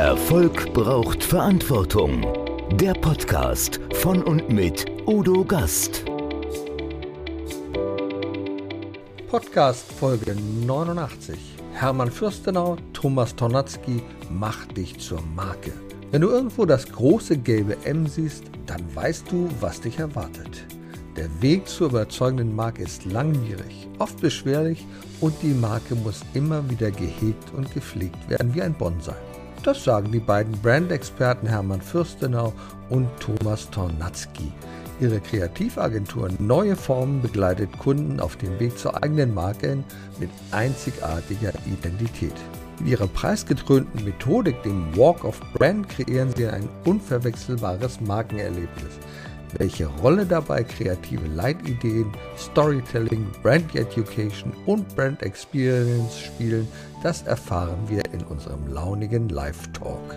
Erfolg braucht Verantwortung. Der Podcast von und mit Udo Gast. Podcast Folge 89. Hermann Fürstenau, Thomas Tornatzky, mach dich zur Marke. Wenn du irgendwo das große gelbe M siehst, dann weißt du, was dich erwartet. Der Weg zur überzeugenden Marke ist langwierig, oft beschwerlich und die Marke muss immer wieder gehegt und gepflegt werden wie ein Bonsai. Das sagen die beiden Brandexperten Hermann Fürstenau und Thomas Tornatzky. Ihre Kreativagentur Neue Formen begleitet Kunden auf dem Weg zur eigenen Marke mit einzigartiger Identität. Mit ihrer preisgekrönten Methodik, dem Walk of Brand, kreieren sie ein unverwechselbares Markenerlebnis welche Rolle dabei kreative Leitideen, Storytelling, Brand Education und Brand Experience spielen, das erfahren wir in unserem launigen Live-Talk.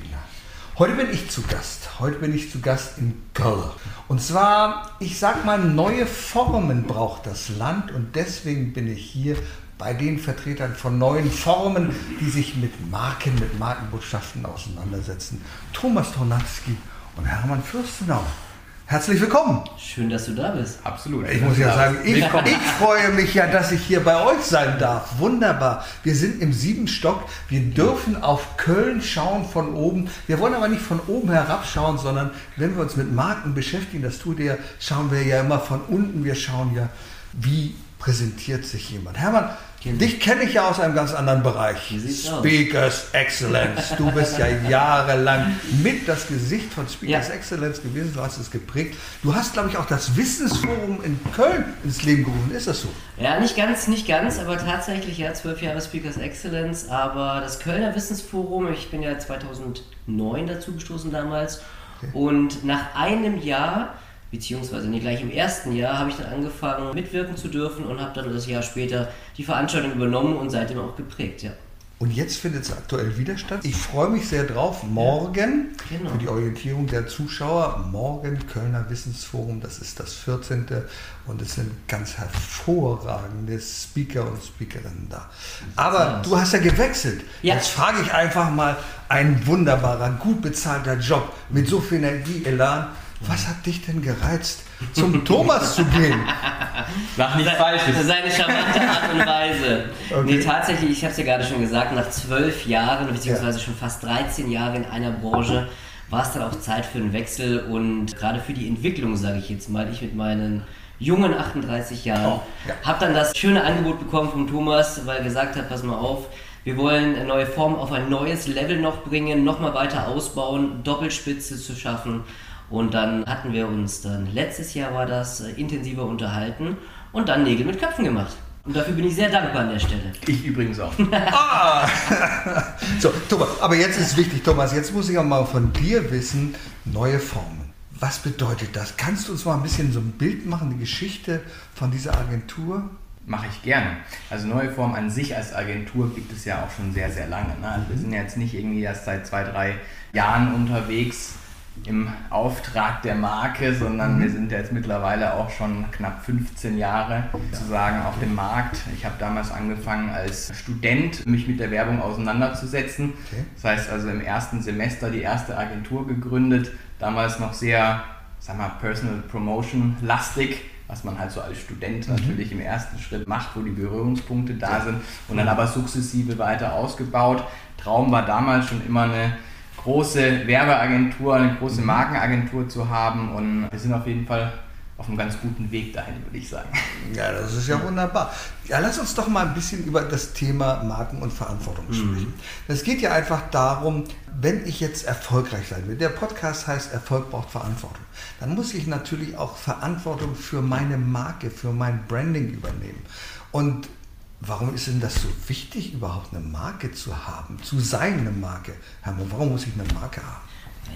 Heute bin ich zu Gast. Heute bin ich zu Gast in Köln. Und zwar, ich sag mal, neue Formen braucht das Land und deswegen bin ich hier bei den Vertretern von neuen Formen, die sich mit Marken, mit Markenbotschaften auseinandersetzen. Thomas Tornatzky und Hermann Fürstenau. Herzlich willkommen. Schön, dass du da bist. Absolut. Ich muss ja sagen, ich, ich, freue mich ja, dass ich hier bei euch sein darf. Wunderbar. Wir sind im siebten Stock. Wir dürfen auf Köln schauen von oben. Wir wollen aber nicht von oben herabschauen, sondern wenn wir uns mit Marken beschäftigen, das tut ihr, schauen wir ja immer von unten. Wir schauen ja, wie präsentiert sich jemand. Hermann, Genau. Dich kenne ich ja aus einem ganz anderen Bereich. Speakers aus? Excellence. Du bist ja jahrelang mit das Gesicht von Speakers ja. Excellence gewesen. Du hast es geprägt. Du hast, glaube ich, auch das Wissensforum in Köln ins Leben gerufen. Ist das so? Ja, nicht ganz, nicht ganz, aber tatsächlich ja zwölf Jahre Speakers Excellence. Aber das Kölner Wissensforum, ich bin ja 2009 dazu gestoßen damals. Okay. Und nach einem Jahr beziehungsweise nicht gleich im ersten Jahr habe ich dann angefangen mitwirken zu dürfen und habe dann das Jahr später die Veranstaltung übernommen und seitdem auch geprägt, ja. Und jetzt findet es aktuell wieder statt. Ich freue mich sehr drauf. Morgen, ja, genau. für die Orientierung der Zuschauer, morgen Kölner Wissensforum, das ist das 14. Und es sind ganz hervorragende Speaker und Speakerinnen da. Aber du hast ja gewechselt. Ja. Jetzt frage ich einfach mal, ein wunderbarer, gut bezahlter Job mit so viel Energie, Elan was hat dich denn gereizt, zum Thomas zu gehen? Mach nicht falsch. Seine charmante Art und Weise. Okay. Nee, tatsächlich, ich habe es ja gerade schon gesagt, nach zwölf Jahren, beziehungsweise ja. schon fast 13 Jahren in einer Branche, war es dann auch Zeit für einen Wechsel und gerade für die Entwicklung, sage ich jetzt mal, ich mit meinen jungen 38 Jahren, oh, ja. habe dann das schöne Angebot bekommen von Thomas, weil er gesagt hat, pass mal auf, wir wollen eine neue Form auf ein neues Level noch bringen, nochmal weiter ausbauen, Doppelspitze zu schaffen und dann hatten wir uns dann, letztes Jahr war das, äh, intensiver unterhalten und dann Nägel mit Köpfen gemacht. Und dafür bin ich sehr dankbar an der Stelle. Ich übrigens auch. ah! so, Thomas, aber jetzt ist wichtig, Thomas, jetzt muss ich auch mal von dir wissen, neue Formen. Was bedeutet das? Kannst du uns mal ein bisschen so ein Bild machen, die Geschichte von dieser Agentur? Mache ich gerne. Also neue Form an sich als Agentur gibt es ja auch schon sehr, sehr lange. Ne? Also wir sind jetzt nicht irgendwie erst seit zwei, drei Jahren unterwegs, im Auftrag der Marke, sondern wir sind jetzt mittlerweile auch schon knapp 15 Jahre sozusagen auf dem Markt. Ich habe damals angefangen als Student mich mit der Werbung auseinanderzusetzen. Das heißt also im ersten Semester die erste Agentur gegründet, damals noch sehr, sag mal, Personal Promotion lastig was man halt so als Student mhm. natürlich im ersten Schritt macht, wo die Berührungspunkte da sind und dann aber sukzessive weiter ausgebaut. Traum war damals schon immer eine große Werbeagentur, eine große mhm. Markenagentur zu haben und wir sind auf jeden Fall auf einem ganz guten Weg dahin, würde ich sagen. Ja, das ist ja wunderbar. Ja, lass uns doch mal ein bisschen über das Thema Marken und Verantwortung mhm. sprechen. Es geht ja einfach darum, wenn ich jetzt erfolgreich sein will, der Podcast heißt Erfolg braucht Verantwortung, dann muss ich natürlich auch Verantwortung für meine Marke, für mein Branding übernehmen. Und Warum ist denn das so wichtig, überhaupt eine Marke zu haben, zu sein eine Marke? Hermann, warum muss ich eine Marke haben?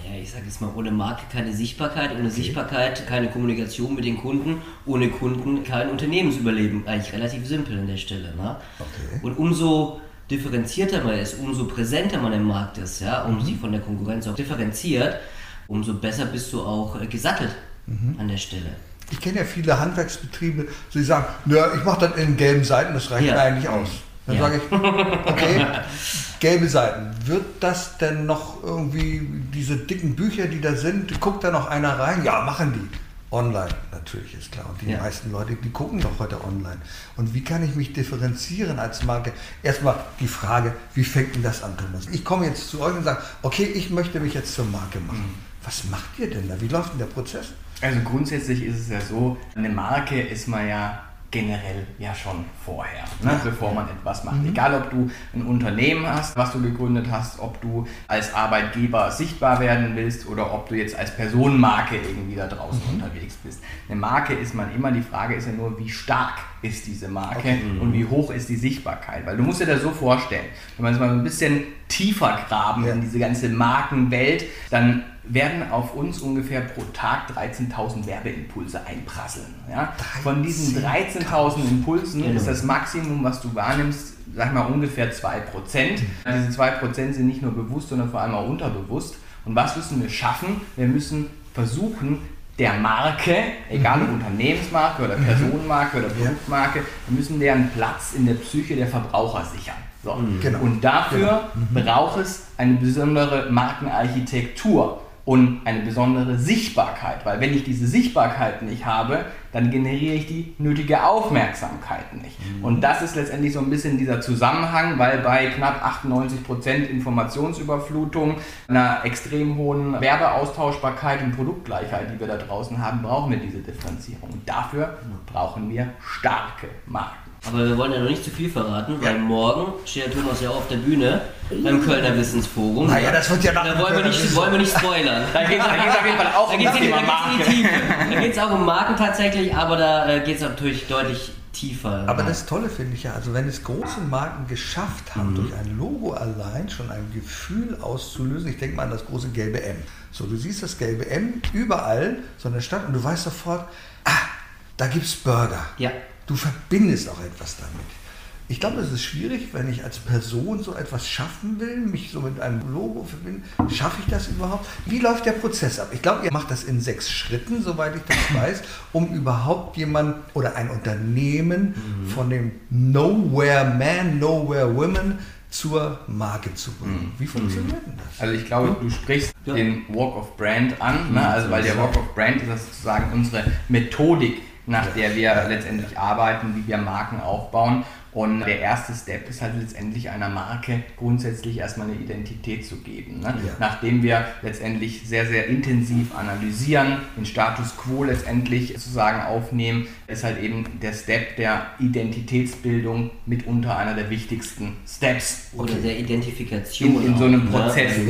Naja, ich sage jetzt mal, ohne Marke keine Sichtbarkeit, ohne okay. Sichtbarkeit keine Kommunikation mit den Kunden, ohne Kunden kein Unternehmensüberleben. Eigentlich relativ simpel an der Stelle. Ne? Okay. Und umso differenzierter man ist, umso präsenter man im Markt ist, ja, und mhm. sich von der Konkurrenz auch differenziert, umso besser bist du auch äh, gesattelt mhm. an der Stelle. Ich kenne ja viele Handwerksbetriebe, die sagen, ja, ich mache das in gelben Seiten, das reicht ja. eigentlich aus. Dann ja. sage ich, okay, gelbe Seiten. Wird das denn noch irgendwie, diese dicken Bücher, die da sind, guckt da noch einer rein? Ja, machen die. Online natürlich ist klar. Und die ja. meisten Leute, die gucken doch heute online. Und wie kann ich mich differenzieren als Marke? Erstmal die Frage, wie fängt denn das an, Thomas? Ich komme jetzt zu euch und sage, okay, ich möchte mich jetzt zur Marke machen. Mhm. Was macht ihr denn da? Wie läuft denn der Prozess? Also grundsätzlich ist es ja so, eine Marke ist man ja generell ja schon vorher, ne, bevor man etwas macht. Mhm. Egal, ob du ein Unternehmen hast, was du gegründet hast, ob du als Arbeitgeber sichtbar werden willst oder ob du jetzt als Personenmarke irgendwie da draußen mhm. unterwegs bist. Eine Marke ist man immer, die Frage ist ja nur, wie stark ist diese Marke okay. und wie hoch ist die Sichtbarkeit. Weil du musst dir das so vorstellen, wenn man es mal ein bisschen tiefer graben ja. in diese ganze Markenwelt, dann werden auf uns ungefähr pro Tag 13.000 Werbeimpulse einprasseln. Ja? Von diesen 13.000 Impulsen genau. ist das Maximum, was du wahrnimmst, sag mal ungefähr 2%. Diese 2% sind nicht nur bewusst, sondern vor allem auch unterbewusst. Und was müssen wir schaffen? Wir müssen versuchen, der Marke, egal ob mhm. Unternehmensmarke oder mhm. Personenmarke oder Produktmarke, wir müssen deren Platz in der Psyche der Verbraucher sichern. So. Mhm. Genau. Und dafür genau. braucht es eine besondere Markenarchitektur und eine besondere Sichtbarkeit, weil wenn ich diese Sichtbarkeit nicht habe, dann generiere ich die nötige Aufmerksamkeit nicht. Mhm. Und das ist letztendlich so ein bisschen dieser Zusammenhang, weil bei knapp 98% Informationsüberflutung, einer extrem hohen Werbeaustauschbarkeit und Produktgleichheit, die wir da draußen haben, brauchen wir diese Differenzierung. Und dafür brauchen wir starke Marken. Aber wir wollen ja noch nicht zu viel verraten, weil morgen steht der Thomas ja auch auf der Bühne beim Kölner Wissensforum. Naja, das wird ja nach Da wollen wir nicht, wollen wir nicht spoilern. da geht es auf jeden Fall auch da um das Thema Marken. Da geht es auch um Marken tatsächlich, aber da äh, geht es natürlich deutlich tiefer. Aber das Tolle finde ich ja, also wenn es große Marken geschafft haben, mhm. durch ein Logo allein schon ein Gefühl auszulösen, ich denke mal an das große gelbe M. So, du siehst das gelbe M überall, so in der Stadt und du weißt sofort, ah, da gibt es Burger. Ja. Du verbindest auch etwas damit. Ich glaube, es ist schwierig, wenn ich als Person so etwas schaffen will, mich so mit einem Logo verbinden. Schaffe ich das überhaupt? Wie läuft der Prozess ab? Ich glaube, ihr macht das in sechs Schritten, soweit ich das weiß, um überhaupt jemand oder ein Unternehmen mhm. von dem Nowhere Man, Nowhere Women zur Marke zu bringen. Mhm. Wie funktioniert denn das? Also ich glaube, du sprichst ja. den Walk of Brand an, ne? also weil der Walk of Brand ist sozusagen unsere Methodik, nach der wir letztendlich arbeiten, wie wir Marken aufbauen. Und der erste Step ist halt letztendlich einer Marke grundsätzlich erstmal eine Identität zu geben. Ne? Ja. Nachdem wir letztendlich sehr, sehr intensiv analysieren, den Status quo letztendlich sozusagen aufnehmen, ist halt eben der Step der Identitätsbildung mitunter einer der wichtigsten Steps. Oder okay. der Identifikation. In, in so einem ne? Prozess ne?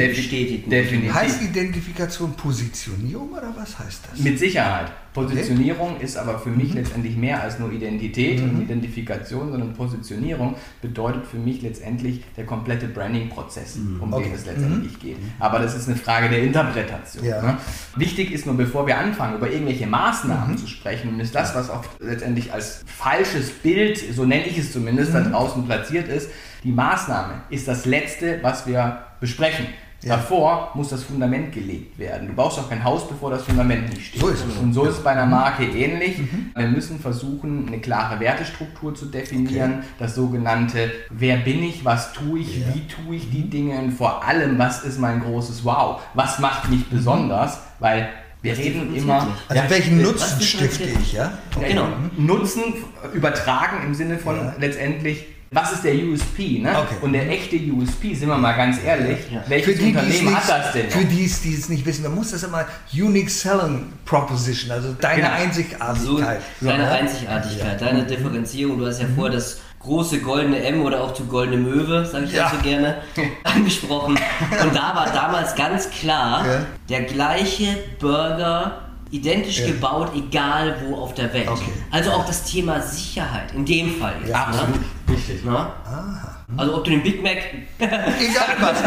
definitiv. Heißt Identifikation Positionierung oder was heißt das? Mit Sicherheit. Positionierung okay. ist aber für mich mhm. letztendlich mehr als nur Identität mhm. und Identifikation, sondern Positionierung bedeutet für mich letztendlich der komplette Branding-Prozess, mhm. um okay. den es letztendlich mhm. geht. Aber das ist eine Frage der Interpretation. Ja. Ne? Wichtig ist nur, bevor wir anfangen, über irgendwelche Maßnahmen mhm. zu sprechen, und ist das, was auch letztendlich als falsches Bild, so nenne ich es zumindest, da mhm. draußen platziert ist, die Maßnahme ist das Letzte, was wir besprechen. Ja. Davor muss das Fundament gelegt werden. Du baust auch kein Haus, bevor das Fundament nicht steht. So ist es. Und so ist es bei einer Marke ähnlich. Mhm. Wir müssen versuchen, eine klare Wertestruktur zu definieren. Okay. Das sogenannte, wer bin ich, was tue ich, ja. wie tue ich die mhm. Dinge und vor allem, was ist mein großes Wow? Was macht mich mhm. besonders? Weil wir das reden immer. Also ja, welchen Nutzen stifte ich, ja? Okay. Genau. Nutzen übertragen im Sinne von ja. letztendlich was ist der USP? Ne? Okay. Und der echte USP, sind wir mal ganz ehrlich, ja. welches die, Unternehmen hat das denn? Für die, die es nicht wissen, man muss das immer Unique Selling Proposition, also deine genau. Einzigartigkeit. So, deine Einzigartigkeit, ja. deine Differenzierung. Du hast ja mhm. vor, das große goldene M oder auch die goldene Möwe, sage ich ja. so gerne, angesprochen. Und da war damals ganz klar, der gleiche Burger identisch ja. gebaut, egal wo auf der Welt. Okay. Also auch das Thema Sicherheit in dem Fall. Jetzt, ja, ne? Richtig. Na? Also ob du den Big Mac. Egal was.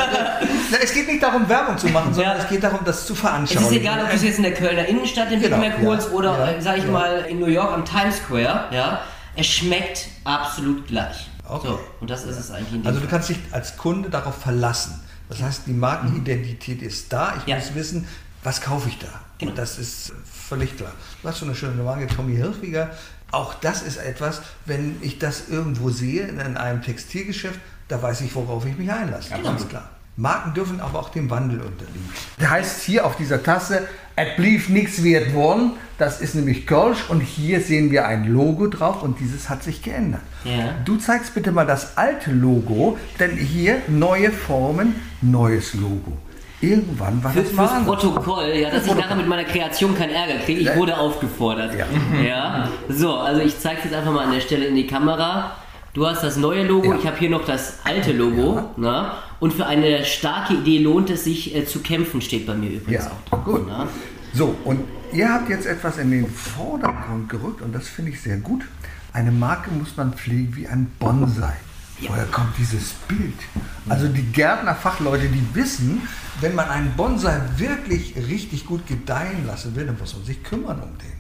Es geht nicht darum, Werbung zu machen, sondern Ja. es geht darum, das zu Es veranschaulichen. ist egal, ob du es jetzt in der Kölner Innenstadt den Big Genau, Mac ja, holst oder, ja, äh, sag ich ja. mal, in New York am Times Square. Ja, es schmeckt absolut gleich. Okay. So, und das ist es eigentlich Also du Fall. kannst dich als Kunde darauf verlassen. Das heißt, die Markenidentität ist da. Ich Ja. muss wissen, was kaufe ich da. Genau. Und das ist völlig klar. Du hast so eine schöne Marke, Tommy Hilfiger. Auch das ist etwas, wenn ich das irgendwo sehe in einem Textilgeschäft, da weiß ich, worauf ich mich einlasse. Ganz klar. Marken dürfen aber auch dem Wandel unterliegen. Da heißt hier auf dieser Tasse, et blieb nichts wert worden. Das ist nämlich Kölsch und hier sehen wir ein Logo drauf und dieses hat sich geändert. Ja. Du zeigst bitte mal das alte Logo, denn hier neue Formen, neues Logo. Irgendwann war Für, das fürs. Protokoll, ja, dass ich nachher mit meiner Kreation keinen Ärger kriege. Ich Ja. wurde aufgefordert. Ja. Ja. So, also ich zeige jetzt einfach mal an der Stelle in die Kamera. Du hast das neue Logo, Ja. ich habe hier noch das alte Logo. Na? Und für eine starke Idee lohnt es sich äh, zu kämpfen, steht bei mir übrigens Ja, auch drauf. gut. Na? So, und ihr habt jetzt etwas in den Vordergrund gerückt und das finde ich sehr gut. Eine Marke muss man pflegen wie ein Bonsai. Woher kommt dieses Bild? Also die Gärtnerfachleute, die wissen, wenn man einen Bonsai wirklich richtig gut gedeihen lassen will, dann muss man sich kümmern um den.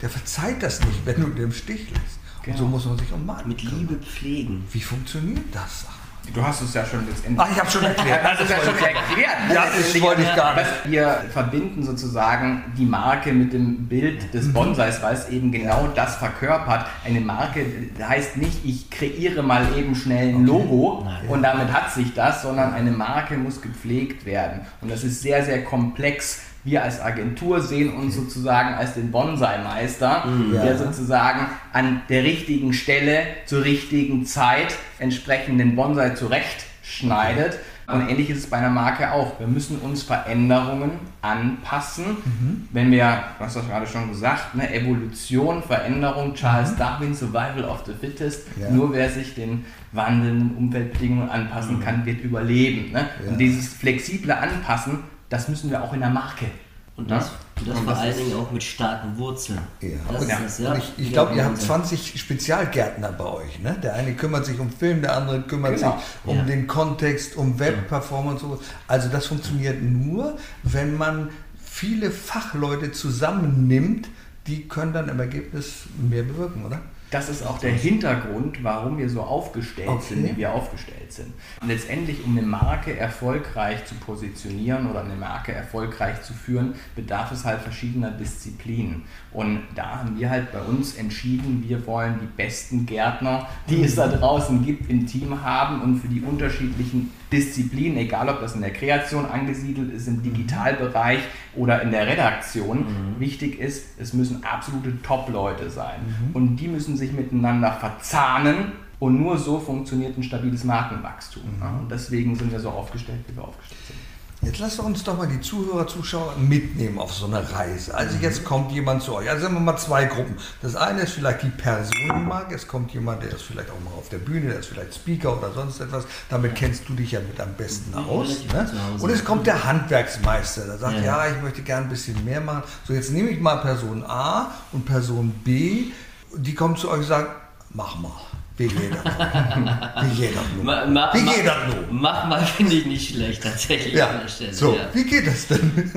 Der verzeiht das nicht, wenn du den im Stich lässt. Und so muss man sich um Marken Mit kümmern. Liebe pflegen. Wie funktioniert das? Du hast es ja schon letztendlich. Ach, ich habe schon erklärt. Das ist ja schon erklärt. Ja, das wollte ich gar nicht. Wir verbinden sozusagen die Marke mit dem Bild Mhm. des Bonsais, weil es eben genau das verkörpert. Eine Marke heißt nicht, ich kreiere mal eben schnell ein Logo Nein. und damit hat sich das, sondern eine Marke muss gepflegt werden. Und das ist sehr, sehr komplex. Wir als Agentur sehen uns sozusagen als den Bonsai-Meister, Ja. der sozusagen an der richtigen Stelle zur richtigen Zeit entsprechend den Bonsai zurechtschneidet. Und ähnlich ist es bei einer Marke auch. Wir müssen uns Veränderungen anpassen. Wenn wir, du hast das gerade schon gesagt, ne, Evolution, Veränderung, Charles Darwin, Survival of the Fittest. Ja. Nur wer sich den wandelnden Umweltbedingungen anpassen kann, wird überleben. Ne? Ja. Und dieses flexible Anpassen, das müssen wir auch in der Marke. Und das, Ja. und das Und vor das allen Dingen auch mit starken Wurzeln. Ja. Das Und, ist das, ja. und ich, ich Ja, glaube, ihr habt Wahnsinn. 20 Spezialgärtner bei euch. Ne? Der eine kümmert sich um Film, der andere kümmert Genau. sich um Ja. den Kontext, um Webperformance. und so. Also das funktioniert nur, wenn man viele Fachleute zusammennimmt, die können dann im Ergebnis mehr bewirken, oder? Das ist auch der Hintergrund, warum wir so aufgestellt Okay. sind, wie wir aufgestellt sind. Und letztendlich, um eine Marke erfolgreich zu positionieren oder eine Marke erfolgreich zu führen, bedarf es halt verschiedener Disziplinen. Und da haben wir halt bei uns entschieden, wir wollen die besten Gärtner, die es da draußen gibt, im Team haben und für die unterschiedlichen Disziplinen, egal ob das in der Kreation angesiedelt ist, im Digitalbereich oder in der Redaktion, wichtig ist, es müssen absolute Top-Leute sein. Und die müssen sich miteinander verzahnen und nur so funktioniert ein stabiles Markenwachstum. Ja, Und deswegen sind wir so aufgestellt, wie wir aufgestellt sind. Jetzt lasst uns doch mal die Zuhörer, Zuschauer mitnehmen auf so eine Reise. Also Mhm. jetzt kommt jemand zu euch. Also sagen wir mal zwei Gruppen. Das eine ist vielleicht die Person, die mag. Es kommt jemand, der ist vielleicht auch mal auf der Bühne, der ist vielleicht Speaker oder sonst etwas. Damit kennst du dich ja mit am besten aus. Ne? Und es kommt der Handwerksmeister, der sagt, Ja. ja, ich möchte gern ein bisschen mehr machen. So, jetzt nehme ich mal Person A und Person B. Die kommen zu euch und sagen, mach mal. Wie geht das? Wie geht das nun? Ma, ma, Wie ma- geht das nun? Mach mal, finde ich nicht schlecht, tatsächlich an Ja, der Stelle. so, ja. wie geht das denn?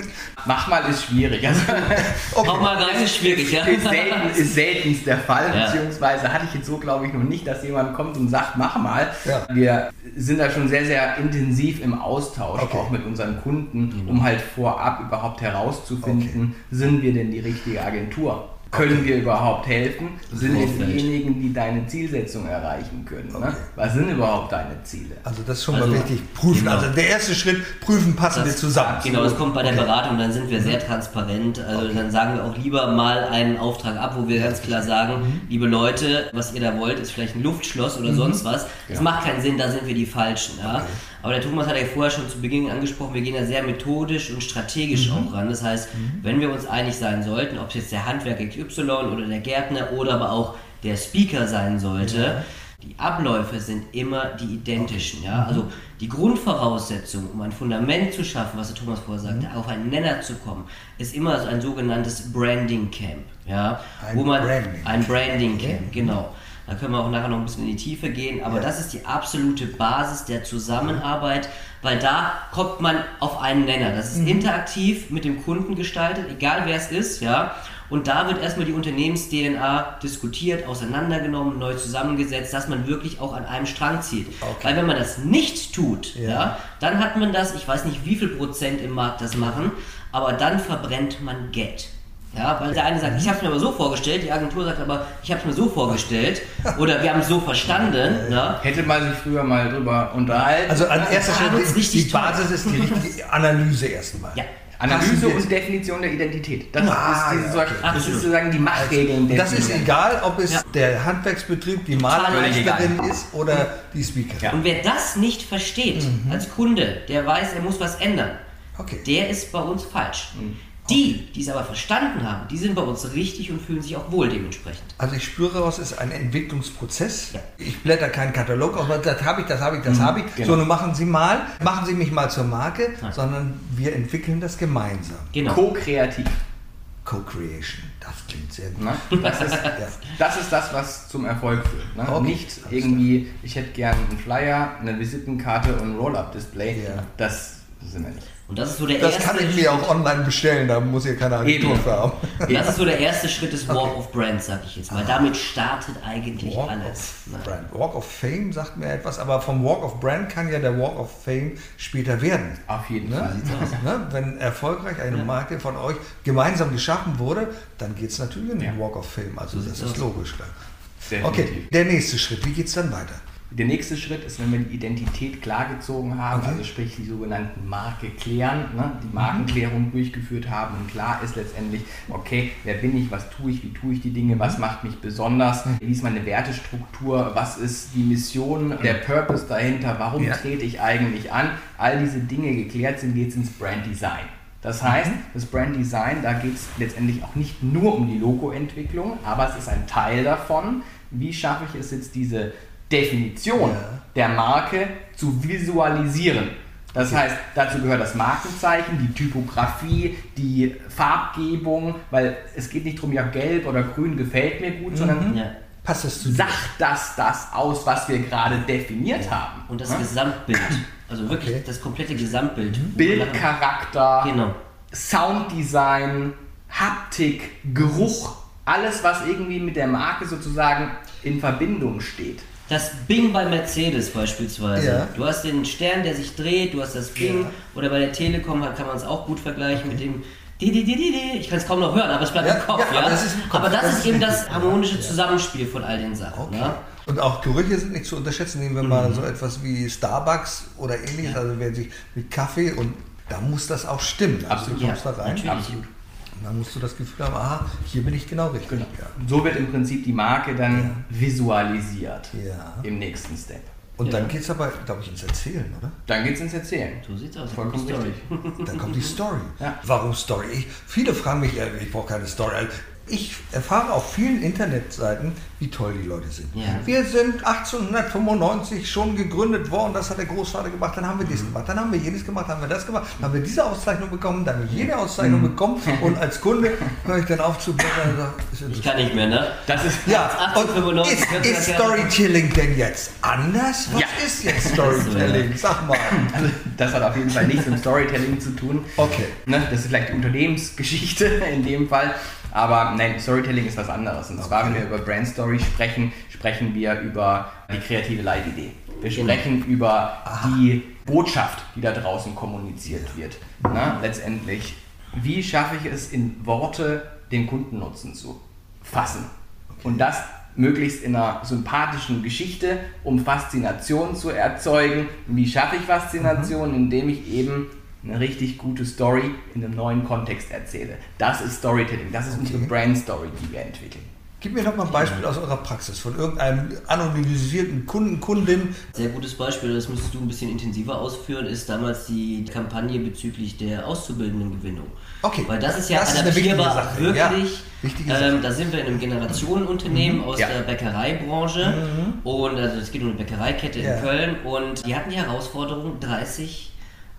Mach mal ist schwierig. Also, Hau mal rein, ist schwierig, ja. ist, selten, ist seltenst der Fall, Ja. beziehungsweise hatte ich jetzt so, glaube ich, noch nicht, dass jemand kommt und sagt, mach mal. Ja. Wir sind da schon sehr, sehr intensiv im Austausch, Okay. auch mit unseren Kunden, um halt vorab überhaupt herauszufinden, sind wir denn die richtige Agentur? Können wir überhaupt helfen? Sind Vorfeld. diejenigen, die deine Zielsetzung erreichen können? Ne? Okay. Was sind überhaupt deine Ziele? Also das ist schon Also, mal wichtig. Prüfen. genau. Also der erste Schritt, prüfen, passen wir zusammen. Genau, das kommt bei der Okay. Beratung, dann sind wir sehr transparent. Also dann sagen wir auch lieber mal einen Auftrag ab, wo wir ganz klar sagen, Mhm. liebe Leute, was ihr da wollt, ist vielleicht ein Luftschloss oder sonst was. Das macht keinen Sinn, da sind wir die Falschen. Ja? Aber der Thomas hat ja vorher schon zu Beginn angesprochen, wir gehen ja sehr methodisch und strategisch Mhm. auch ran. Das heißt, wenn wir uns einig sein sollten, ob es jetzt der Handwerker XY oder der Gärtner oder aber auch der Speaker sein sollte, die Abläufe sind immer die identischen. Ja? Also die Grundvoraussetzung, um ein Fundament zu schaffen, was der Thomas vorher sagte, auf einen Nenner zu kommen, ist immer so ein sogenanntes Branding Camp. Ja? Ein Wo man, Branding ein Branding Camp, genau. Da können wir auch nachher noch ein bisschen in die Tiefe gehen. Aber ja. das ist die absolute Basis der Zusammenarbeit, weil da kommt man auf einen Nenner. Das ist mhm. interaktiv mit dem Kunden gestaltet, egal wer es ist, ja. Und da wird erstmal die Unternehmens-DNA diskutiert, auseinandergenommen, neu zusammengesetzt, dass man wirklich auch an einem Strang zieht. Okay. Weil wenn man das nicht tut, ja. ja. dann hat man das, ich weiß nicht, wie viel Prozent im Markt das machen, aber dann verbrennt man Geld. Ja, weil der eine sagt, ich habe es mir aber so vorgestellt, die Agentur sagt aber, ich habe es mir so vorgestellt oder wir haben es so verstanden. Ja. Hätte man sich früher mal drüber unterhalten. Also an erster Stelle, die, die Basis ist die richtige Analyse erstmal. Ja. Analyse und Definition der Identität. Das, ah, ist, diese, ja, okay. das ist sozusagen die Machtregeln. Und das ist egal, ob es ja. der Handwerksbetrieb, die Malermeisterin ist oder die Speaker. Ja. Und wer das nicht versteht mhm. als Kunde, der weiß, er muss was ändern, okay. der ist bei uns falsch. Mhm. Die, die es aber verstanden haben, die sind bei uns richtig und fühlen sich auch wohl dementsprechend. Also ich spüre es ist ein Entwicklungsprozess. Ja. Ich blätter keinen Katalog auf, das habe ich, das habe ich, das mhm, habe ich. Genau. So, nun machen Sie mal, machen Sie mich mal zur Marke, Nein. sondern wir entwickeln das gemeinsam. Genau. Co-kreativ. Co-Creation, das klingt sehr gut. Das ist, das ist, das was zum Erfolg führt. Ne? Okay. Nicht irgendwie, ich hätte gerne einen Flyer, eine Visitenkarte und ein Roll-Up-Display. Ja. Das sind wir nicht. Und das ist so der das erste kann ich mir auch online bestellen, da muss ihr keine Agentur für haben. Das ist so der erste Schritt des Walk okay. of Brand, sag ich jetzt mal. Damit startet eigentlich Walk alles. Of Brand. Walk of Fame sagt mir etwas, aber vom Walk of Brand kann ja der Walk of Fame später werden. Auf jeden ne? Fall. Ne? Wenn erfolgreich eine ja. Marke von euch gemeinsam geschaffen wurde, dann geht es natürlich in den ja. Walk of Fame. Also so das ist logisch. Klar. Okay, der nächste Schritt, wie geht es dann weiter? Der nächste Schritt ist, wenn wir die Identität klargezogen haben, okay. also sprich die sogenannten Marke klären, ne, die mhm. Markenklärung mhm. durchgeführt haben und klar ist letztendlich, okay, wer bin ich, was tue ich, wie tue ich die Dinge, was mhm. macht mich besonders, mhm. wie ist meine Wertestruktur, was ist die Mission, der Purpose dahinter, warum ja. trete ich eigentlich an, all diese Dinge geklärt sind, geht es ins Brand Design. Das heißt, mhm. das Brand Design, da geht es letztendlich auch nicht nur um die Logoentwicklung, aber es ist ein Teil davon. Wie schaffe ich es jetzt, diese Definition ja. der Marke zu visualisieren. Das okay. heißt, dazu gehört das Markenzeichen, die Typografie, die Farbgebung, weil es geht nicht darum, ja, gelb oder grün gefällt mir gut, mhm. sondern ja. passt das zu sagt das das aus, was wir gerade definiert ja. haben. Und das ja? Gesamtbild, also wirklich okay. das komplette Gesamtbild. Mhm. Bildcharakter, genau. Sounddesign, Haptik, Geruch, alles, was irgendwie mit der Marke sozusagen in Verbindung steht das Bing bei Mercedes beispielsweise. Ja. Du hast den Stern, der sich dreht, du hast das Bing. Ja. Oder bei der Telekom kann man es auch gut vergleichen mit dem ich kann es kaum noch hören, aber es bleibt ja, im Kopf. Ja, Aber das ist, Kopf. Aber das das ist eben das harmonische Zusammenspiel von all den Sachen. Okay. Ne? Und auch Gerüche sind nicht zu unterschätzen. Nehmen wir mhm. mal so etwas wie Starbucks oder ähnliches. Also wer sich mit Kaffee und da muss das auch stimmen. Also Absolut. du kommst da rein. Absolut. Und dann musst du das Gefühl haben, aha, hier bin ich genau richtig. Genau. Ja. So wird im Prinzip die Marke dann ja. visualisiert ja. im nächsten Step. Und dann geht es aber, glaube ich, ins Erzählen, oder? Dann geht es ins Erzählen. So sieht's aus. Vollkommen richtig. Dann kommt die Story. Warum Story? Ich, viele fragen mich, ich brauche keine Story ich erfahre auf vielen Internetseiten, wie toll die Leute sind. Ja. Wir sind 1895 schon gegründet worden, das hat der Großvater gemacht, dann haben wir dies mhm. gemacht, dann haben wir jenes gemacht, dann haben wir das gemacht, dann haben wir diese Auszeichnung bekommen, dann haben wir jene Auszeichnung mhm. bekommen und als Kunde höre ich dann auf zu blättern und sage, ich kann nicht mehr, ne? Das ist, ja, 1895 und ist, ist Storytelling denn jetzt anders? Was ja. ist jetzt Storytelling? Sag mal. Also, das hat auf jeden Fall nichts mit Storytelling zu tun. Okay. Ne, das ist vielleicht die Unternehmensgeschichte in dem Fall. Aber nein, Storytelling ist was anderes. Und zwar, wenn wir über Brand Story sprechen, sprechen wir über die kreative Leitidee. Wir genau. sprechen über die Botschaft, die da draußen kommuniziert wird. Na, letztendlich, wie schaffe ich es in Worte den Kundennutzen zu fassen? Und das möglichst in einer sympathischen Geschichte, um Faszination zu erzeugen. Wie schaffe ich Faszination? Mhm. Indem ich eben eine richtig gute Story in einem neuen Kontext erzähle. Das ist Storytelling, das ist okay. unsere Brand Story, die wir entwickeln. Gib mir doch mal ein Beispiel aus eurer Praxis von irgendeinem anonymisierten Kunden, Kundin. Sehr gutes Beispiel, das müsstest du ein bisschen intensiver ausführen, ist damals die Kampagne bezüglich der Auszubildendengewinnung. Okay. Weil das ist ja das adaptierbar, ist wirklich. Ja, ähm, da sind wir in einem Generationenunternehmen mhm. aus ja. der Bäckereibranche mhm. und also es geht um eine Bäckereikette ja. in Köln und die hatten die Herausforderung, 30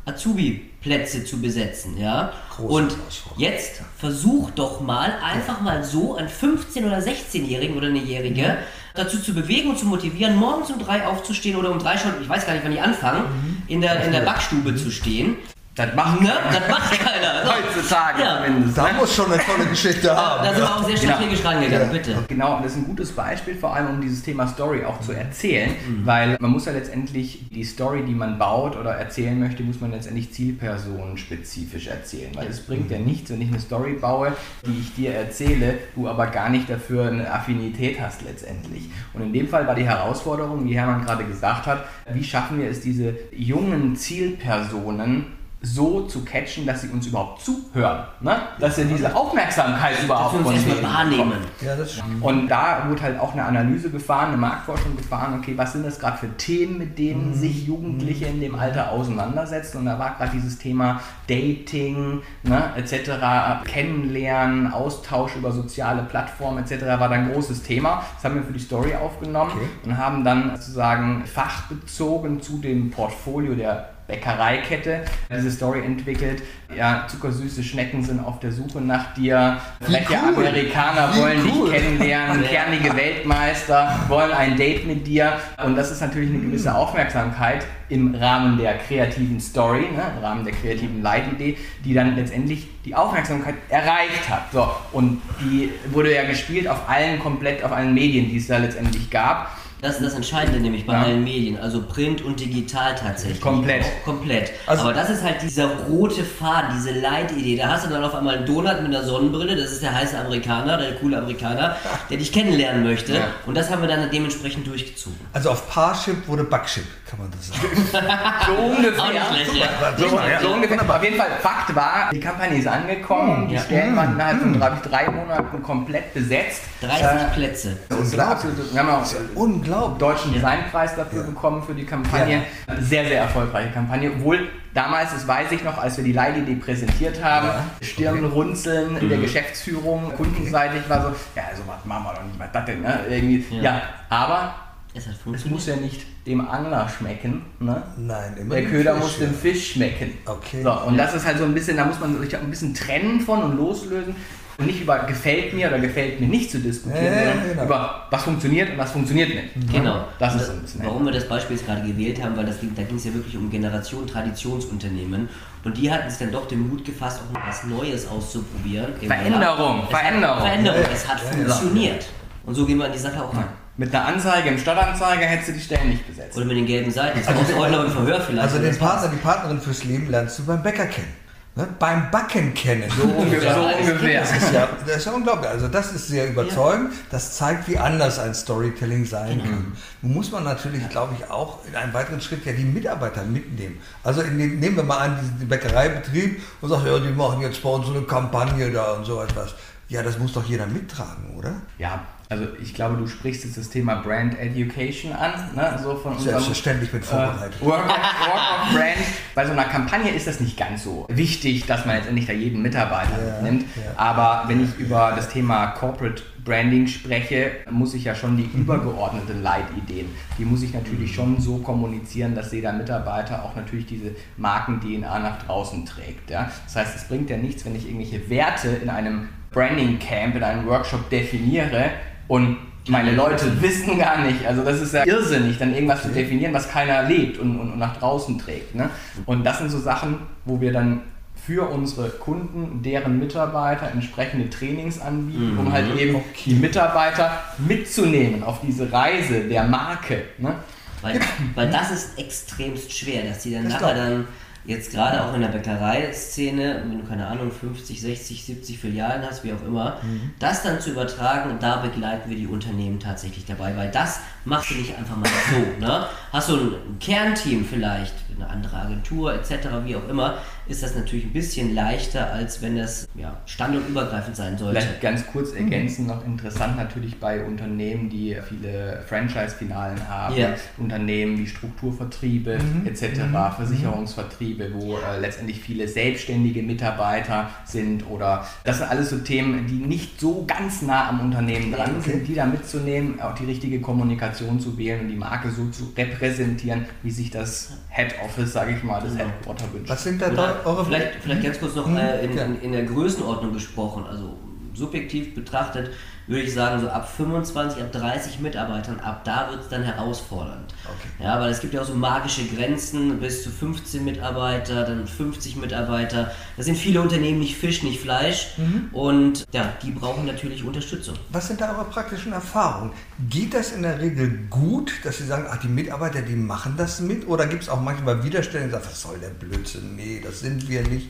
Azubi-Plätze zu besetzen, ja. und jetzt versuch doch mal einfach mal so einen 15- oder 16-Jährigen oder eine Jährige mhm. dazu zu bewegen und zu motivieren, morgens um drei aufzustehen oder um drei schon, ich weiß gar nicht, wann die anfangen, mhm. in der, in der Backstube zu stehen das macht, ne? das macht keiner. Heutzutage ja. zumindest. Da ne? muss schon eine tolle Geschichte haben. Da sind wir auch sehr strategisch genau. rangegangen, bitte. Genau, und das ist ein gutes Beispiel, vor allem um dieses Thema Story auch zu erzählen, mhm. weil man muss ja letztendlich die Story, die man baut oder erzählen möchte, muss man letztendlich zielpersonenspezifisch erzählen, weil es bringt ja nichts, wenn ich eine Story baue, die ich dir erzähle, du aber gar nicht dafür eine Affinität hast letztendlich. Und in dem Fall war die Herausforderung, wie Hermann gerade gesagt hat, wie schaffen wir es, diese jungen Zielpersonen so zu catchen, dass sie uns überhaupt zuhören. Ne? Dass sie diese Aufmerksamkeit überhaupt von uns wahrnehmen. Ja, und da wurde halt auch eine Analyse gefahren, eine Marktforschung gefahren, okay, was sind das gerade für Themen, mit denen mhm. sich Jugendliche in dem Alter auseinandersetzen. Und da war gerade dieses Thema Dating ne, etc., Kennenlernen, Austausch über soziale Plattformen etc. war dann ein großes Thema. Das haben wir für die Story aufgenommen okay. und haben dann sozusagen fachbezogen zu dem Portfolio der Bäckereikette diese Story entwickelt. Ja, zuckersüße Schnecken sind auf der Suche nach dir. Freche cool. Amerikaner Wie wollen cool. dich kennenlernen. Kernige Weltmeister wollen ein Date mit dir. Und das ist natürlich eine gewisse Aufmerksamkeit im Rahmen der kreativen Story, ne, im Rahmen der kreativen Leitidee, die dann letztendlich die Aufmerksamkeit erreicht hat. So, und die wurde ja gespielt auf allen komplett, auf allen Medien, die es da letztendlich gab. Das ist das Entscheidende nämlich bei ja. allen Medien, also Print und digital tatsächlich. Komplett. komplett. Also Aber das ist halt dieser rote Faden, diese Leitidee. Da hast du dann auf einmal einen Donut mit einer Sonnenbrille, das ist der heiße Amerikaner, der coole Amerikaner, der dich kennenlernen möchte. Ja. Und das haben wir dann dementsprechend durchgezogen. Also auf Parship wurde Backship, kann man das sagen. so ungefähr. Nicht schlecht, ja. So, so ungefähr. Aber auf jeden Fall, Fakt war, die Kampagne ist angekommen, die Stellen waren innerhalb von drei Monaten komplett besetzt. 30 äh, Plätze. Das ist unglaublich. Wir haben auch unglaublich unglaublich. Deutschen Designpreis dafür ja. bekommen für die Kampagne. Ja. Sehr, sehr erfolgreiche Kampagne. Obwohl damals, das weiß ich noch, als wir die Leitidee präsentiert haben, ja. Stirnrunzeln in der mhm. Geschäftsführung, kundenseitig war so, ja, also was machen wir doch nicht, was das denn, ne? Irgendwie, ja. aber es, es, muss ja nicht dem Angler schmecken. Ne? Nein, immer Der Köder Fisch, muss dem Fisch schmecken. Okay. So, und das ist halt so ein bisschen, da muss man sich ein bisschen trennen von und loslösen und nicht über gefällt mir oder gefällt mir nicht zu diskutieren, ja, sondern genau. über was funktioniert und was funktioniert nicht. Mhm. Genau. Das ist so ein bisschen Warum wir das Beispiel jetzt gerade gewählt haben, weil das, da ging es ja wirklich um Generation Traditionsunternehmen und die hatten sich dann doch den Mut gefasst, auch mal was Neues auszuprobieren. Veränderung, Veränderung. Hat, Veränderung, es hat funktioniert. Und so gehen wir an die Sache auch ran. Mit einer Anzeige im Stadtanzeiger hättest du die Stellen nicht besetzt. Oder mit den gelben Seiten. Das also, auch heute im Verhör vielleicht. Also den Partner, die Partnerin fürs Leben lernst du beim Bäcker kennen. Ne, beim Backen kennen. So ungefähr. So ungefähr. Das, ist ja, das ist ja unglaublich. Also das ist sehr überzeugend. Das zeigt, wie anders ein Storytelling sein mhm. kann. Nun muss man natürlich, glaube ich, auch in einem weiteren Schritt ja die Mitarbeiter mitnehmen. Also den, nehmen wir mal an, den Bäckereibetrieb und sagen, ja, die machen jetzt bei uns so eine Kampagne da und so etwas. Ja, das muss doch jeder mittragen, oder? Ja, also ich glaube, du sprichst jetzt das Thema Brand Education an, ne? so von Selbstverständlich mit vorbereitet. Äh, Work, of, Work of Brand. Bei so einer Kampagne ist das nicht ganz so wichtig, dass man jetzt endlich da jeden Mitarbeiter ja, nimmt. Ja. Aber wenn ich über das Thema Corporate Branding spreche, muss ich ja schon die mhm. übergeordneten Leitideen, die muss ich natürlich mhm. schon so kommunizieren, dass jeder Mitarbeiter auch natürlich diese Marken-DNA nach draußen trägt. Ja? Das heißt, es bringt ja nichts, wenn ich irgendwelche Werte in einem Branding Camp, in einem Workshop definiere, und meine Leute wissen gar nicht, also das ist ja irrsinnig, dann irgendwas zu definieren, was keiner lebt und, und, und nach draußen trägt. Ne? Und das sind so Sachen, wo wir dann für unsere Kunden, deren Mitarbeiter entsprechende Trainings anbieten, mhm. um halt eben okay. die Mitarbeiter mitzunehmen auf diese Reise der Marke. Ne? Weil, weil das ist extremst schwer, dass die dann nachher dann jetzt gerade auch in der Bäckerei-Szene, wenn du keine Ahnung, 50, 60, 70 Filialen hast, wie auch immer, mhm. das dann zu übertragen und da begleiten wir die Unternehmen tatsächlich dabei, weil das machst du nicht einfach mal so. Ne? Hast du ein Kernteam vielleicht, eine andere Agentur etc., wie auch immer, ist das natürlich ein bisschen leichter, als wenn das ja, standortübergreifend sein sollte. Vielleicht ganz kurz mhm. ergänzen, noch interessant natürlich bei Unternehmen, die viele Franchise-Finalen haben, yeah. Unternehmen wie Strukturvertriebe mhm. etc., mhm. Versicherungsvertriebe, wo äh, letztendlich viele selbstständige Mitarbeiter sind oder das sind alles so Themen, die nicht so ganz nah am Unternehmen dran okay. sind, die da mitzunehmen, auch die richtige Kommunikation zu wählen und die Marke so zu repräsentieren, wie sich das Head Office, sage ich mal, das genau. Headquarter wünscht. Was sind da eure Vielleicht, vielleicht ganz kurz noch hm? äh, in, in, in der Größenordnung gesprochen, also subjektiv betrachtet, würde ich sagen, so ab 25, ab 30 Mitarbeitern, ab da wird es dann herausfordernd. Okay. Ja, weil es gibt ja auch so magische Grenzen, bis zu 15 Mitarbeiter, dann 50 Mitarbeiter. Das sind viele Unternehmen nicht Fisch, nicht Fleisch mhm. und ja, die brauchen natürlich Unterstützung. Was sind da eure praktischen Erfahrungen? Geht das in der Regel gut, dass Sie sagen, ach, die Mitarbeiter, die machen das mit? Oder gibt es auch manchmal Widerstände, die sagen, was soll der Blödsinn? Nee, das sind wir nicht.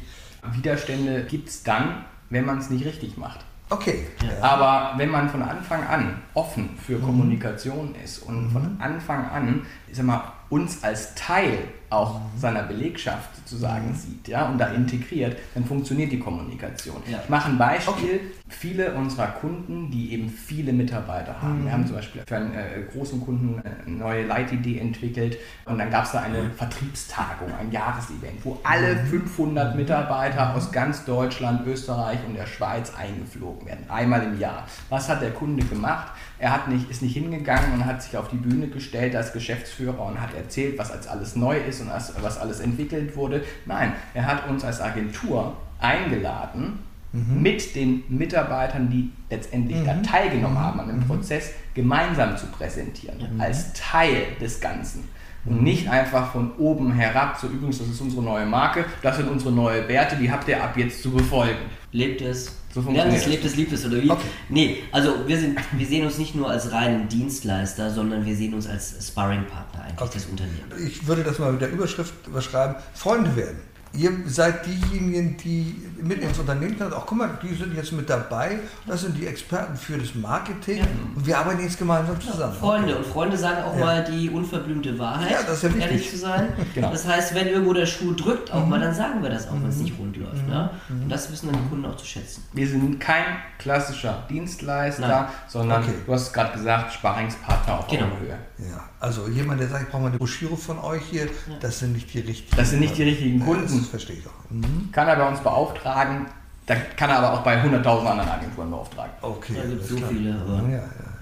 Widerstände gibt es dann, wenn man es nicht richtig macht. Okay. Ja. Aber wenn man von Anfang an offen für mhm. Kommunikation ist und mhm. von Anfang an, ich sag mal, uns als Teil auch mhm. seiner Belegschaft sozusagen mhm. sieht ja, und da integriert, dann funktioniert die Kommunikation. Ja. Ich mache ein Beispiel. Okay. Viele unserer Kunden, die eben viele Mitarbeiter haben. Mhm. Wir haben zum Beispiel für einen äh, großen Kunden eine neue Leitidee entwickelt und dann gab es da eine Vertriebstagung, ein Jahresevent, wo alle 500 mhm. Mitarbeiter aus ganz Deutschland, Österreich und der Schweiz eingeflogen werden. Einmal im Jahr. Was hat der Kunde gemacht? Er hat nicht, ist nicht hingegangen und hat sich auf die Bühne gestellt als Geschäftsführer und hat erzählt, was als alles neu ist und was alles entwickelt wurde. Nein, er hat uns als Agentur eingeladen, mhm. mit den Mitarbeitern, die letztendlich mhm. da teilgenommen haben an dem mhm. Prozess, gemeinsam zu präsentieren, mhm. als Teil des Ganzen. Und mhm. nicht einfach von oben herab, so übrigens, das ist unsere neue Marke, das sind unsere neuen Werte, die habt ihr ab jetzt zu befolgen. Lebt es, so funktioniert es. lebt es, liebt es, oder wie? Okay. Nee, also wir, sind, wir sehen uns nicht nur als reinen Dienstleister, sondern wir sehen uns als Sparringpartner eigentlich okay. des Unternehmens. Ich würde das mal mit der Überschrift überschreiben, Freunde werden ihr seid diejenigen, die mit ins Unternehmen kommen. Auch guck mal, die sind jetzt mit dabei. Das sind die Experten für das Marketing. Ja. Und wir arbeiten jetzt gemeinsam zusammen. Freunde. Und Freunde sagen auch ja. mal die unverblümte Wahrheit. Ja, das ist ja wichtig. Ehrlich zu sein. genau. Das heißt, wenn irgendwo der Schuh drückt, auch mhm. mal, dann sagen wir das auch, wenn es mhm. nicht rund läuft. Ne? Mhm. Und das wissen dann die Kunden auch zu schätzen. Wir sind kein klassischer Dienstleister, Nein. sondern okay. du hast gerade gesagt, Sparingspartner auf genau. Augenhöhe. Ja, also jemand, der sagt, ich brauche mal eine Broschüre von euch hier, ja. das sind nicht die richtigen. Das sind nicht die richtigen Kunden. das verstehe ich auch. Mhm. Kann er bei uns beauftragen, da kann er aber auch bei 100.000 anderen Agenturen beauftragen. Okay. Da gibt es so klar. viele. Aber ja, ja.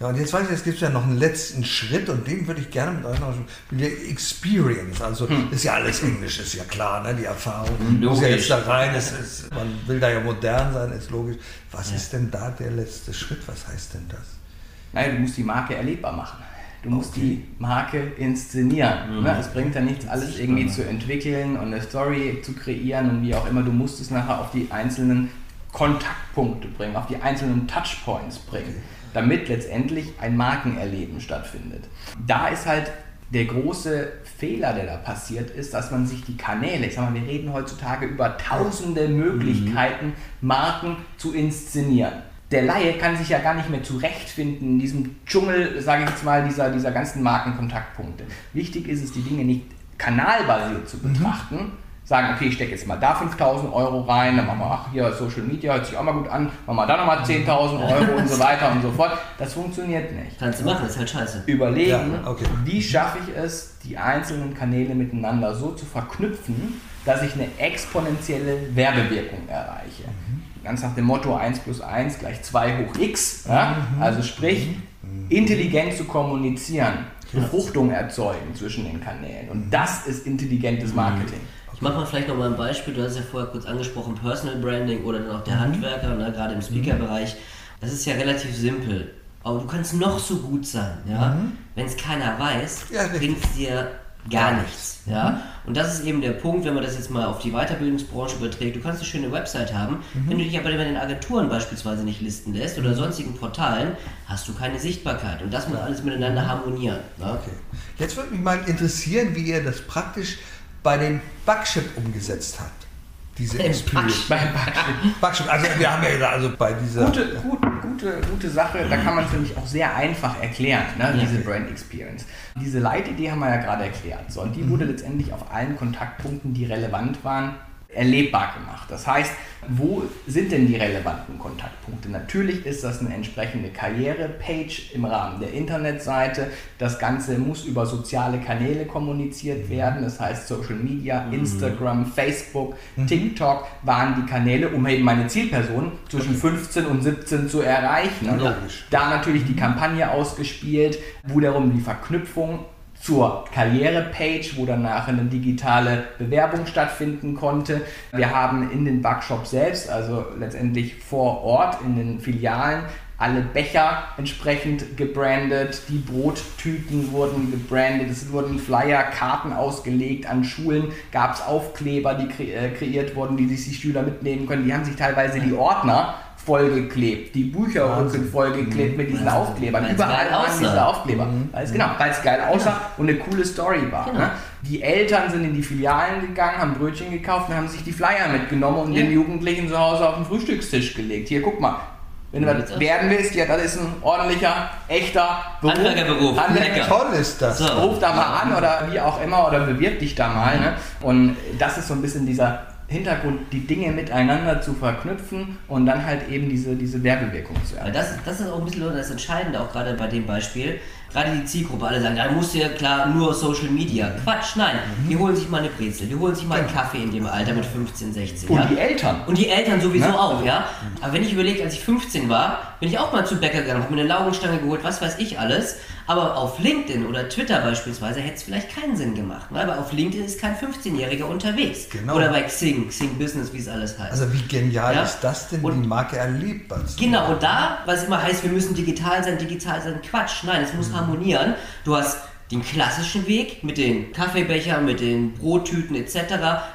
Ja, und jetzt weiß ich, es gibt ja noch einen letzten Schritt und den würde ich gerne mit euch noch mit der Experience. Also hm. ist ja alles Englisch, ist ja klar, ne? die Erfahrung logisch. muss ja jetzt da rein. Es ist, man will da ja modern sein, ist logisch. Was ja. ist denn da der letzte Schritt? Was heißt denn das? Naja, du musst die Marke erlebbar machen. Du musst okay. die Marke inszenieren. Mhm. Ne? Es bringt ja nichts, alles irgendwie zu entwickeln und eine Story zu kreieren und wie auch immer. Du musst es nachher auf die einzelnen Kontaktpunkte bringen, auf die einzelnen Touchpoints bringen, damit letztendlich ein Markenerleben stattfindet. Da ist halt der große Fehler, der da passiert ist, dass man sich die Kanäle, ich sag mal, wir reden heutzutage über tausende mhm. Möglichkeiten, Marken zu inszenieren der Laie kann sich ja gar nicht mehr zurechtfinden in diesem Dschungel, sage ich jetzt mal, dieser, dieser ganzen Markenkontaktpunkte. Wichtig ist es, die Dinge nicht kanalbasiert zu mhm. betrachten. Mhm. Sagen, okay, ich stecke jetzt mal da 5000 Euro rein, dann machen wir, ach, hier Social Media hört sich auch mal gut an, machen wir da nochmal 10.000 Euro und so weiter und so fort. Das funktioniert nicht. Kannst du machen, das ist halt scheiße. Überlegen, ja, okay. wie schaffe ich es, die einzelnen Kanäle miteinander so zu verknüpfen, dass ich eine exponentielle Werbewirkung erreiche. Mhm ganz nach dem Motto 1 plus 1 gleich 2 hoch x. Ja? Mhm. Also sprich, mhm. intelligent zu kommunizieren, Befruchtung erzeugen zwischen den Kanälen. Und das ist intelligentes Marketing. Ich mache mal vielleicht noch mal ein Beispiel. Du hast ja vorher kurz angesprochen, Personal Branding oder dann auch der mhm. Handwerker, ne, gerade im Speaker-Bereich. Das ist ja relativ simpel. Aber du kannst noch so gut sein, ja? Mhm. Wenn es keiner weiß, ja, bringt es dir gar nichts. Ja? Mhm. Und das ist eben der Punkt, wenn man das jetzt mal auf die Weiterbildungsbranche überträgt. Du kannst eine schöne Website haben, mhm. wenn du dich aber bei den Agenturen beispielsweise nicht listen lässt oder sonstigen Portalen, hast du keine Sichtbarkeit. Und das muss alles miteinander harmonieren. Ne? Okay. Jetzt würde mich mal interessieren, wie ihr das praktisch bei dem Bugship umgesetzt habt diese Experience. Beim Backstück. Also wir haben ja also bei dieser... Gute, gut, gute, gute Sache, da kann man es nämlich auch sehr einfach erklären, ne, diese Brand Experience. Diese Leitidee haben wir ja gerade erklärt. So, und die mhm. wurde letztendlich auf allen Kontaktpunkten, die relevant waren, erlebbar gemacht. Das heißt, wo sind denn die relevanten Kontaktpunkte? Natürlich ist das eine entsprechende Karrierepage im Rahmen der Internetseite. Das Ganze muss über soziale Kanäle kommuniziert werden. Das heißt Social Media, mhm. Instagram, Facebook, mhm. TikTok waren die Kanäle, um eben meine Zielperson zwischen 15 und 17 zu erreichen. Ja, da natürlich die Kampagne ausgespielt, wo darum die Verknüpfung zur Karrierepage, wo danach eine digitale Bewerbung stattfinden konnte. Wir haben in den Backshops selbst, also letztendlich vor Ort in den Filialen, alle Becher entsprechend gebrandet, die Brottüten wurden gebrandet, es wurden Flyer, Karten ausgelegt, an Schulen gab es Aufkleber, die äh, kreiert wurden, die sich die Schüler mitnehmen können. Die haben sich teilweise die Ordner vollgeklebt, die Bücher sind vollgeklebt mit diesen Aufklebern. Weil's Überall waren diese Aufkleber. Mhm. Weil's, genau, weil es geil aussah genau. und eine coole Story war. Genau. Ne? Die Eltern sind in die Filialen gegangen, haben Brötchen gekauft und haben sich die Flyer mitgenommen und ja. den Jugendlichen zu Hause auf den Frühstückstisch gelegt. Hier, guck mal, wenn du was werden willst, ja, das ist ein ordentlicher, echter Beruf. Handwerkerberuf. Handwerker. Toll ist das. So. Ruf da mal an oder wie auch immer oder bewirb dich da mal. Ne? Und das ist so ein bisschen dieser Hintergrund, die Dinge miteinander zu verknüpfen und dann halt eben diese, diese Werbewirkung zu erreichen. Das, das ist auch ein bisschen das Entscheidende, auch gerade bei dem Beispiel. Gerade die Zielgruppe, alle sagen, da musst du ja klar nur Social Media. Mhm. Quatsch, nein. Mhm. Die holen sich mal eine Brezel, die holen sich mal einen genau. Kaffee in dem Alter mit 15, 16. Und ja? die Eltern. Und die Eltern sowieso Na? auch, ja. Aber wenn ich überlege, als ich 15 war, bin ich auch mal zum Bäcker gegangen, habe mir eine Laugenstange geholt, was weiß ich alles. Aber auf LinkedIn oder Twitter beispielsweise hätte es vielleicht keinen Sinn gemacht, weil auf LinkedIn ist kein 15-Jähriger unterwegs. Genau. Oder bei Xing, Xing Business, wie es alles heißt. Also wie genial ja? ist das denn, und, die Marke erlebbar zu Genau, und da, was immer heißt, wir müssen digital sein, digital sein, Quatsch. Nein, es muss mhm. harmonieren. Du hast den klassischen Weg mit den Kaffeebechern, mit den Brottüten etc.,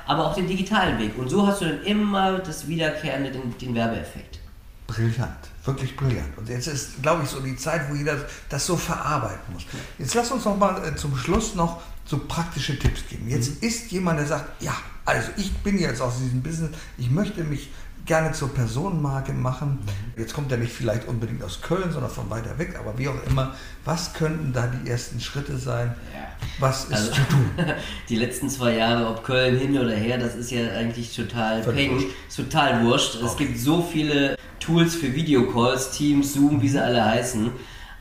aber auch den digitalen Weg. Und so hast du dann immer das Wiederkehrende, den, den Werbeeffekt. Brillant, wirklich brillant. Und jetzt ist, glaube ich, so die Zeit, wo jeder das so verarbeiten muss. Jetzt lass uns noch mal äh, zum Schluss noch so praktische Tipps geben. Jetzt mhm. ist jemand, der sagt, ja, also ich bin jetzt aus diesem Business, ich möchte mich gerne zur Personenmarke machen. Mhm. Jetzt kommt er nicht vielleicht unbedingt aus Köln, sondern von weiter weg, aber wie auch immer. Was könnten da die ersten Schritte sein? Ja. Was ist also, zu tun? Die letzten zwei Jahre, ob Köln hin oder her, das ist ja eigentlich total peng, total wurscht. Okay. Es gibt so viele Tools für Videocalls, Teams, Zoom, wie sie alle heißen.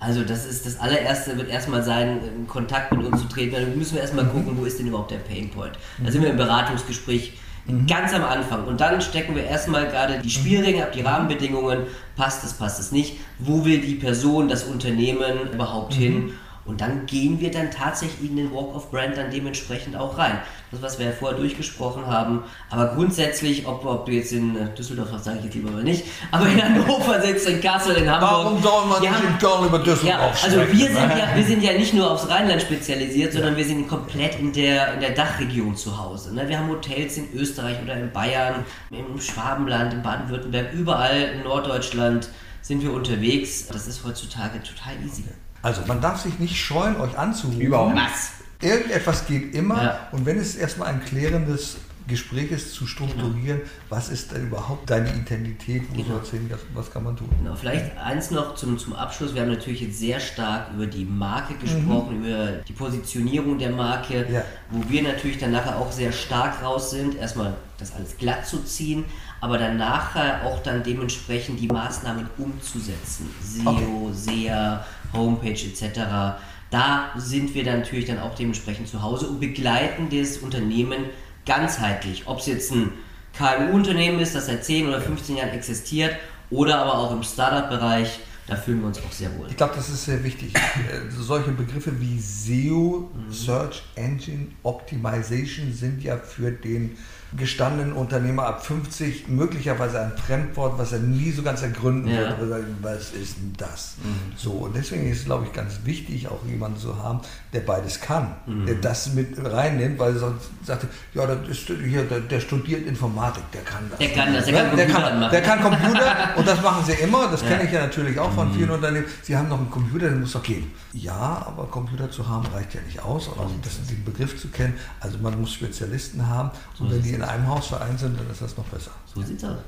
Also das ist das allererste, wird erstmal sein, in Kontakt mit uns zu treten. Da müssen wir erstmal mhm. gucken, wo ist denn überhaupt der Painpoint. Da sind wir im Beratungsgespräch Mhm. Ganz am Anfang. Und dann stecken wir erstmal gerade die Spielregeln ab, die Rahmenbedingungen. Passt es, passt es nicht? Wo will die Person, das Unternehmen überhaupt mhm. hin? Und dann gehen wir dann tatsächlich in den Walk of Brand dann dementsprechend auch rein. Das, was wir ja vorher durchgesprochen haben. Aber grundsätzlich, ob, ob du jetzt in äh, Düsseldorf, das sage ich jetzt lieber mal nicht, aber in Hannover sitzt, in Kassel, in Hamburg. Warum soll man nicht in Köln über Düsseldorf ja, Also wir sind, ja, wir sind ja nicht nur aufs Rheinland spezialisiert, sondern ja. wir sind komplett in der, in der Dachregion zu Hause. Ne? Wir haben Hotels in Österreich oder in Bayern, im Schwabenland, in Baden-Württemberg, überall in Norddeutschland sind wir unterwegs. Das ist heutzutage total easy. Also man darf sich nicht scheuen, euch anzurufen. Überhaupt was. Irgendetwas geht immer ja. und wenn es erstmal ein klärendes Gespräch ist, zu strukturieren, genau. was ist denn überhaupt deine Identität, wo genau. soll es hin, was kann man tun? Genau, vielleicht eins noch zum, zum Abschluss. Wir haben natürlich jetzt sehr stark über die Marke gesprochen, mhm. über die Positionierung der Marke, ja. wo wir natürlich dann nachher auch sehr stark raus sind, erstmal das alles glatt zu ziehen, aber dann nachher auch dann dementsprechend die Maßnahmen umzusetzen. SEO, okay. SEA, Homepage etc. Da sind wir dann natürlich dann auch dementsprechend zu Hause und begleiten das Unternehmen ganzheitlich. Ob es jetzt ein KMU-Unternehmen ist, das seit 10 oder 15 Jahren existiert oder aber auch im Startup-Bereich, da fühlen wir uns auch sehr wohl. Ich glaube, das ist sehr wichtig. Äh, solche Begriffe wie SEO, mhm. Search Engine Optimization, sind ja für den gestandenen Unternehmer ab 50 möglicherweise ein Fremdwort, was er nie so ganz ergründen ja. wird. Was ist denn das? Mhm. So, und deswegen ist es, glaube ich, ganz wichtig, auch jemanden zu haben, der beides kann, mhm. der das mit reinnimmt, weil er sonst sagt, ja, das ist hier, der, der, studiert Informatik, der kann das. Der kann das, der kann Computer der kann, der kann Computer und das machen sie immer, das ja. kenne ich ja natürlich auch von mhm. vielen Unternehmen. Sie haben noch einen Computer, der muss doch gehen. Ja, aber Computer zu haben reicht ja nicht aus, also das, den Begriff zu kennen. Also man muss Spezialisten haben und wenn die in einem Haus vereint sind, dann ist das noch besser. So sieht's aus.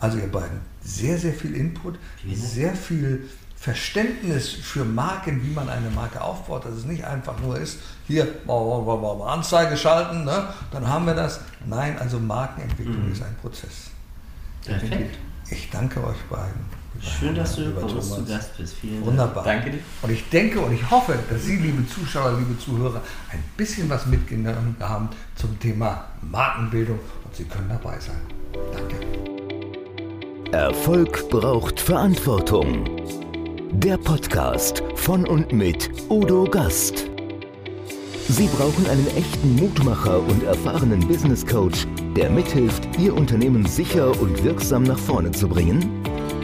Also ihr beiden, sehr, sehr viel Input, sehr viel Verständnis für Marken, wie man eine Marke aufbaut, dass es nicht einfach nur ist, hier Anzeige schalten, ne? dann haben wir das. Nein, also Markenentwicklung mhm. ist ein Prozess. Perfekt. Ich danke euch beiden. Schön, dass du bei uns zu Gast bist. Vielen Wunderbar. Dank. Danke dir. Und ich denke und ich hoffe, dass Sie, liebe Zuschauer, liebe Zuhörer, ein bisschen was mitgenommen haben zum Thema Markenbildung und Sie können dabei sein. Danke. Erfolg braucht Verantwortung. Der Podcast von und mit Udo Gast. Sie brauchen einen echten Mutmacher und erfahrenen Business Coach, der mithilft, Ihr Unternehmen sicher und wirksam nach vorne zu bringen?